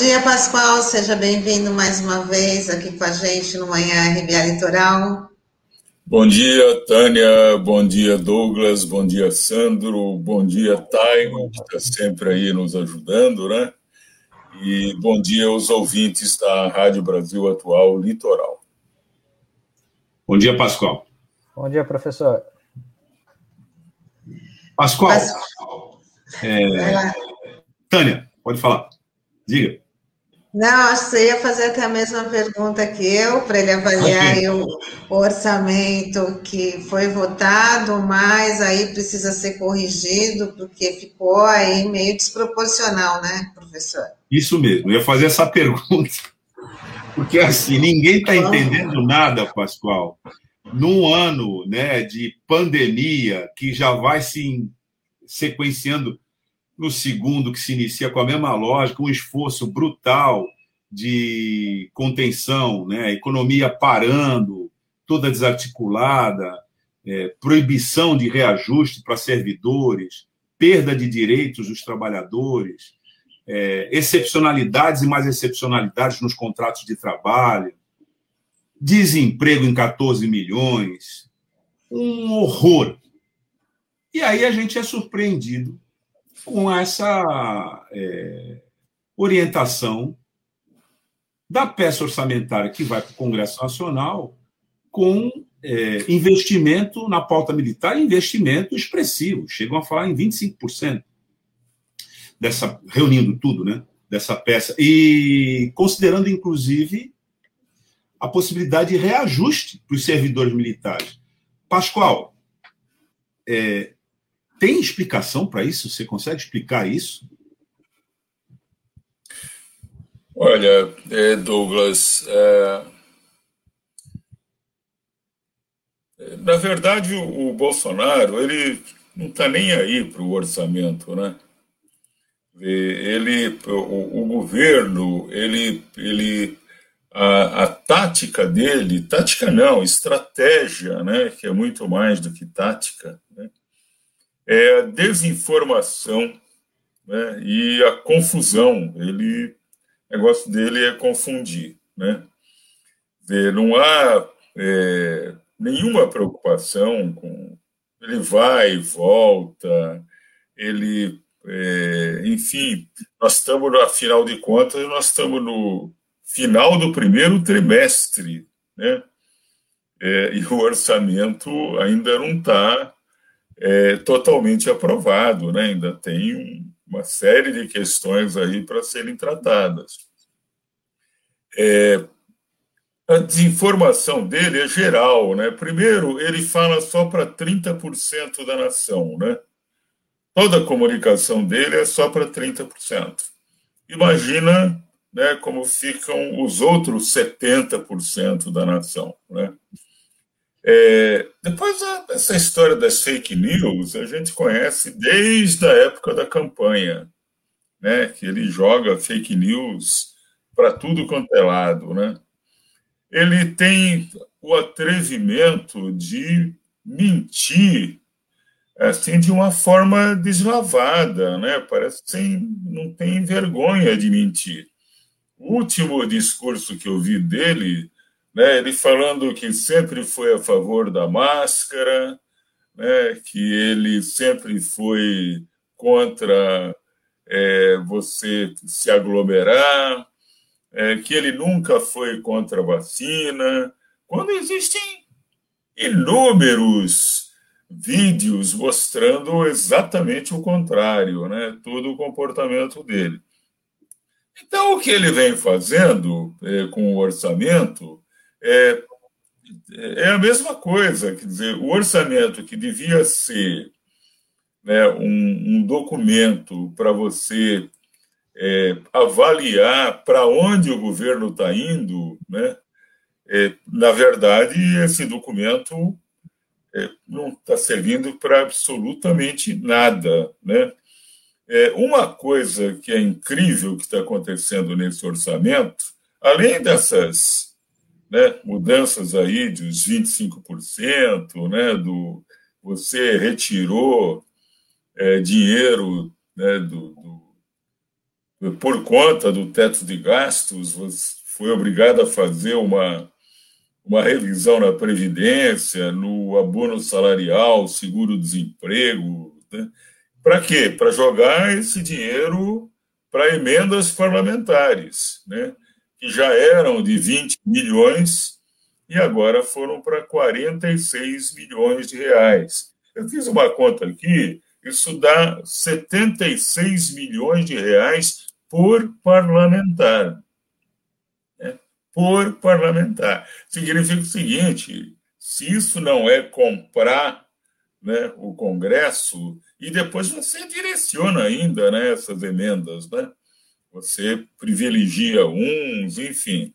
Bom dia, Pascoal. Seja bem-vindo mais uma vez aqui com a gente no Manhã RBA Litoral. Bom dia, Tânia. Bom dia, Douglas. Bom dia, Sandro. Bom dia, Taigo, que está sempre aí nos ajudando, né? E bom dia aos ouvintes da Rádio Brasil Atual Litoral. Bom dia, Pascoal. Bom dia, professor. Pascoal. Pascoal. É... Tânia, pode falar. Diga. Não, acho que você ia fazer até a mesma pergunta que eu, para ele avaliar okay. o orçamento que foi votado, mas aí precisa ser corrigido, porque ficou aí meio desproporcional, né, professor? Isso mesmo, eu ia fazer essa pergunta. Porque assim, ninguém está entendendo nada, Pascoal. Num ano né, de pandemia que já vai se sequenciando no segundo, que se inicia com a mesma lógica, um esforço brutal de contenção, né? economia parando, toda desarticulada, é, proibição de reajuste para servidores, perda de direitos dos trabalhadores, é, excepcionalidades e mais excepcionalidades nos contratos de trabalho, desemprego em 14 milhões, um horror. E aí a gente é surpreendido com essa é, orientação da peça orçamentária que vai para o Congresso Nacional com é, investimento na pauta militar, investimento expressivo, chegam a falar em 25% dessa, reunindo tudo, né, dessa peça, e considerando, inclusive, a possibilidade de reajuste para os servidores militares. Pascoal, é, tem explicação para isso? Você consegue explicar isso? Olha, é, Douglas, é... na verdade o, Bolsonaro ele não está nem aí para o orçamento, né? Ele, o, o governo, ele, ele, a, a, tática dele, tática não, estratégia, né? Que é muito mais do que tática? É a desinformação né, e a confusão. Ele, o negócio dele é confundir. Né? Não há é, nenhuma preocupação com. Ele vai e volta, ele. É, enfim, nós estamos, afinal de contas, nós estamos no final do primeiro trimestre, né? É, e o orçamento ainda não está é, totalmente aprovado, né? ainda tem um, uma série de questões aí para serem tratadas. É, a desinformação dele é geral, né? Primeiro, ele fala só para 30% da nação, né? Toda a comunicação dele é só para 30%. Imagina né, como ficam os outros 70% da nação, né? É, depois, essa história das fake news, a gente conhece desde a época da campanha, né, que ele joga fake news para tudo quanto é lado. Né? Ele tem o atrevimento de mentir assim de uma forma deslavada, né? Parece que não tem vergonha de mentir. O último discurso que eu vi dele né, ele falando que sempre foi a favor da máscara, né, que ele sempre foi contra é, você se aglomerar, é, que ele nunca foi contra a vacina, quando existem inúmeros vídeos mostrando exatamente o contrário, né, todo o comportamento dele. Então, o que ele vem fazendo é, com o orçamento é, é a mesma coisa, quer dizer, o orçamento que devia ser né, um, um documento para você é, avaliar para onde o governo está indo, né, é, na verdade, esse documento é, não está servindo para absolutamente nada. Né? É, uma coisa que é incrível que está acontecendo nesse orçamento, além dessas né, mudanças aí dos 25%, né, do, você retirou é, dinheiro né, do, do, por conta do teto de gastos, foi obrigado a fazer uma, uma revisão na Previdência, no abono salarial, seguro-desemprego. Né? Para quê? Para jogar esse dinheiro para emendas parlamentares, né? Que já eram de 20 milhões e agora foram para 46 milhões de reais. Eu fiz uma conta aqui, isso dá 76 milhões de reais por parlamentar. Né? Por parlamentar. Significa o seguinte: se isso não é comprar né, o Congresso, e depois você direciona ainda né, essas emendas, né? Você privilegia uns, enfim.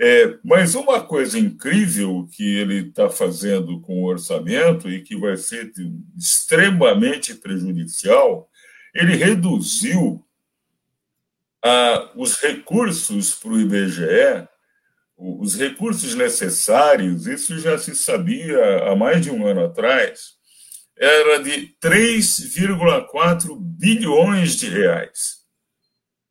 É, mas uma coisa incrível que ele está fazendo com o orçamento e que vai ser extremamente prejudicial, ele reduziu a, os recursos para o IBGE, os recursos necessários, isso já se sabia há mais de um ano atrás, era de 3,4 bilhões de reais.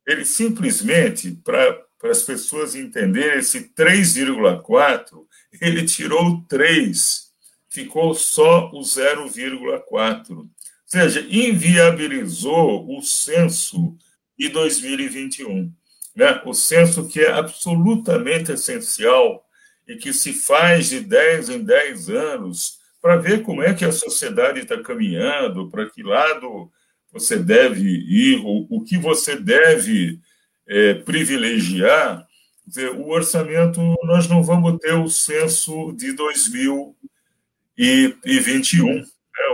Ele simplesmente, para as pessoas entenderem, esse 3,4, ele tirou 3, ficou só o 0,4. Ou seja, inviabilizou o censo de 2021. Né? O censo que é absolutamente essencial e que se faz de 10 em 10 anos para ver como é que a sociedade está caminhando, para que lado você deve ir, o, o que você deve é, privilegiar, dizer, o orçamento, nós não vamos ter o censo de 2021. Né?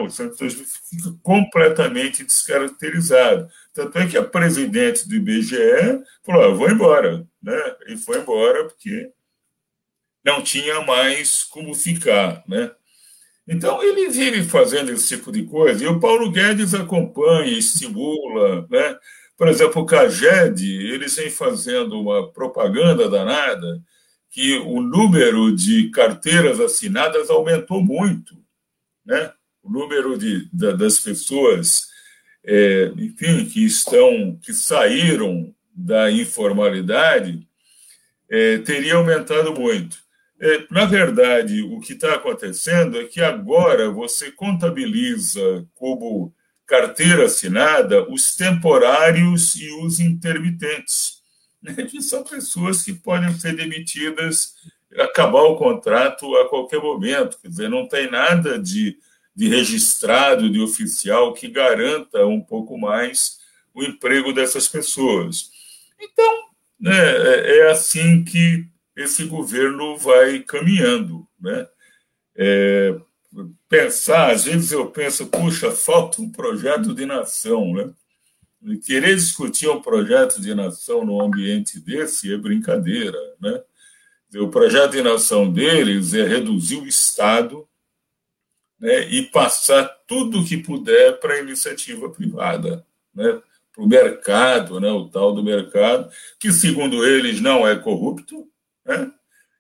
O censo fica completamente descaracterizado. Tanto é que a presidente do IBGE falou: ah, vou embora. Né? E foi embora porque não tinha mais como ficar. Né? Então, ele vive fazendo esse tipo de coisa, e o Paulo Guedes acompanha, estimula, né? Por exemplo, o CAGED, eles vêm fazendo uma propaganda danada que o número de carteiras assinadas aumentou muito, né? O número de, das pessoas, é, enfim, que estão, que saíram da informalidade, é, teria aumentado muito. É, na verdade, o que está acontecendo é que agora você contabiliza como carteira assinada os temporários e os intermitentes, né, que são pessoas que podem ser demitidas, acabar o contrato a qualquer momento. Quer dizer, não tem nada de, de registrado, de oficial, que garanta um pouco mais o emprego dessas pessoas. Então, né, é, é assim que esse governo vai caminhando. Né? É, pensar, às vezes eu penso, puxa, falta um projeto de nação, né? E querer discutir um projeto de nação num ambiente desse é brincadeira, né? O projeto de nação deles é reduzir o Estado né, e passar tudo o que puder para a iniciativa privada, né, para o mercado, né, o tal do mercado, que, segundo eles, não é corrupto, né,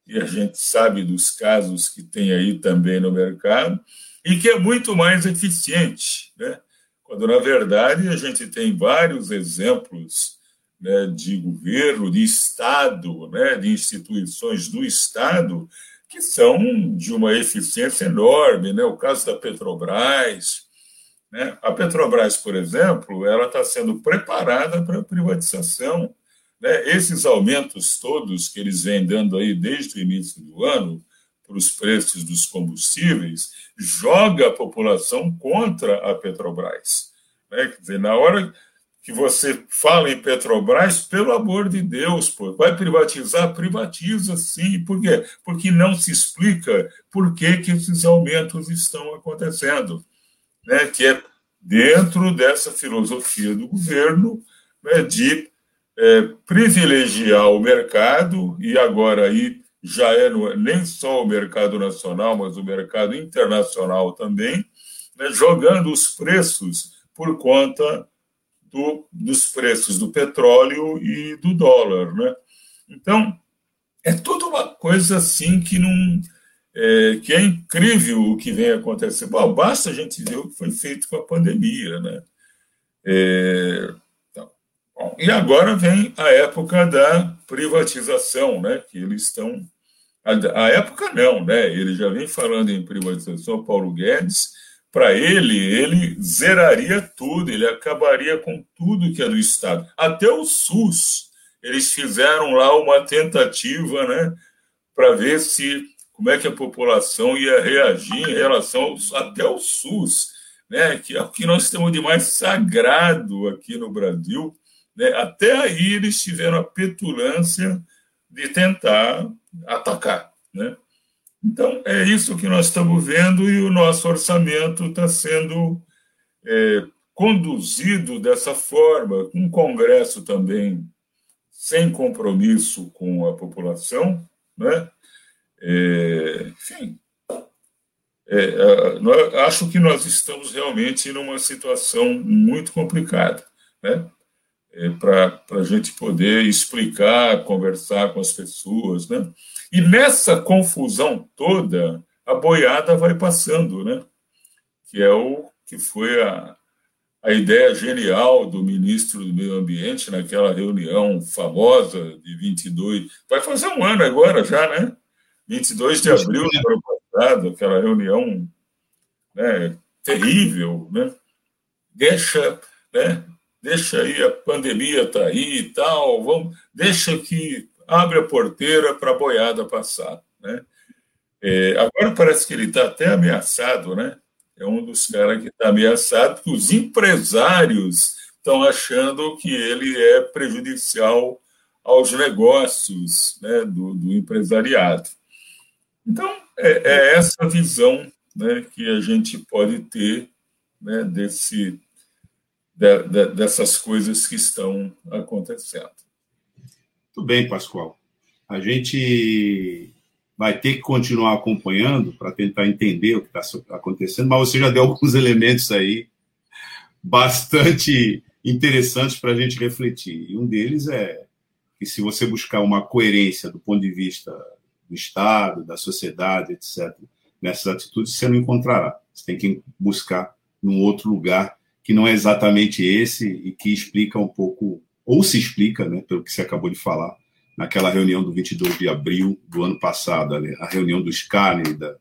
e a gente sabe dos casos que tem aí também no mercado, e que é muito mais eficiente, né? quando, na verdade, a gente tem vários exemplos né, de governo, de Estado, né, de instituições do Estado, que são de uma eficiência enorme. Né? O caso da Petrobras. Né? A Petrobras, por exemplo, ela está sendo preparada para a privatização né? Esses aumentos todos que eles vêm dando aí desde o início do ano para os preços dos combustíveis joga a população contra a Petrobras. Né? Quer dizer, na hora que você fala em Petrobras, pelo amor de Deus, pô, vai privatizar? Privatiza sim. Por quê? Porque não se explica por que, que esses aumentos estão acontecendo. Né? Que é dentro dessa filosofia do governo né, de é, privilegiar o mercado, e agora aí já é no, nem só o mercado nacional, mas o mercado internacional também, né, jogando os preços por conta do, dos preços do petróleo e do dólar. Né? Então, é toda uma coisa assim que não. É, que é incrível o que vem acontecendo. Bom, basta a gente ver o que foi feito com a pandemia. Né? É, Bom, e agora vem a época da privatização, né? Que eles estão. A, a época não, né? Ele já vem falando em privatização, Paulo Guedes. Para ele, ele zeraria tudo, ele acabaria com tudo que é do Estado. Até o SUS. Eles fizeram lá uma tentativa, né? Para ver se como é que a população ia reagir em relação ao, até ao SUS, né? Que é o que nós temos de mais sagrado aqui no Brasil né? Até aí eles tiveram a petulância de tentar atacar. Né? Então, é isso que nós estamos vendo e o nosso orçamento está sendo é, conduzido dessa forma, um Congresso também sem compromisso com a população. Né? É, enfim, é, acho que nós estamos realmente numa situação muito complicada. Né? É, para a gente poder explicar, conversar com as pessoas. Né? E nessa confusão toda, a boiada vai passando, né? que é o que foi a, a ideia genial do ministro do Meio Ambiente naquela reunião famosa de 22, vai fazer um ano agora já, né? 22 de abril do ano passado, aquela reunião né, terrível, né? Deixa, né? Deixa aí, a pandemia está aí e tal, vamos, deixa que abre a porteira para a boiada passar. Né? É, agora parece que ele está até ameaçado, né? É um dos caras que está ameaçado, porque os empresários estão achando que ele é prejudicial aos negócios né, do, do empresariado. Então, é, é, essa visão né, que a gente pode ter né, desse de, de, dessas coisas que estão acontecendo. Muito bem, Pascoal. A gente vai ter que continuar acompanhando para tentar entender o que está acontecendo, mas você já deu alguns elementos aí bastante interessantes para a gente refletir. E um deles é que se você buscar uma coerência do ponto de vista do Estado, da sociedade, etc., nessas atitudes, você não encontrará. Você tem que buscar num outro lugar que não é exatamente esse e que explica um pouco, ou se explica, né, pelo que você acabou de falar, naquela reunião do 22 de abril do ano passado, a reunião do SCAR, da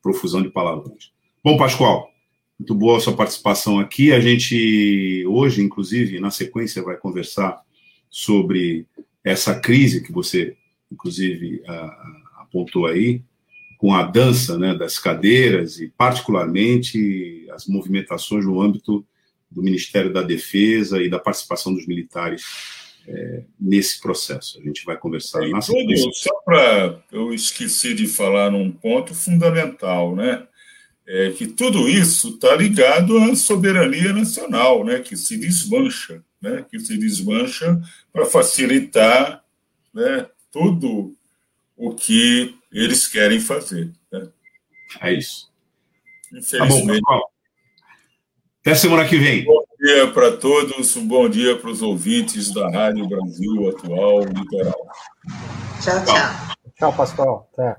profusão de palavrões. Bom, Pascoal, muito boa a sua participação aqui. A gente, hoje, inclusive, na sequência, vai conversar sobre essa crise que você, inclusive, apontou aí, com a dança né, das cadeiras e, particularmente, as movimentações no âmbito do Ministério da Defesa e da participação dos militares é, nesse processo. A gente vai conversar e na tudo, Só para eu esqueci de falar num ponto fundamental, né? É que tudo isso está ligado à soberania nacional, né? Que se desmancha, né? Que se desmancha para facilitar, né? Tudo o que eles querem fazer. Né? É isso. Infelizmente. Tá bom, até semana que vem. Bom dia para todos, um bom dia para os ouvintes da Rádio Brasil Atual Litoral. Tchau, tchau. Tchau, Pascoal. Até.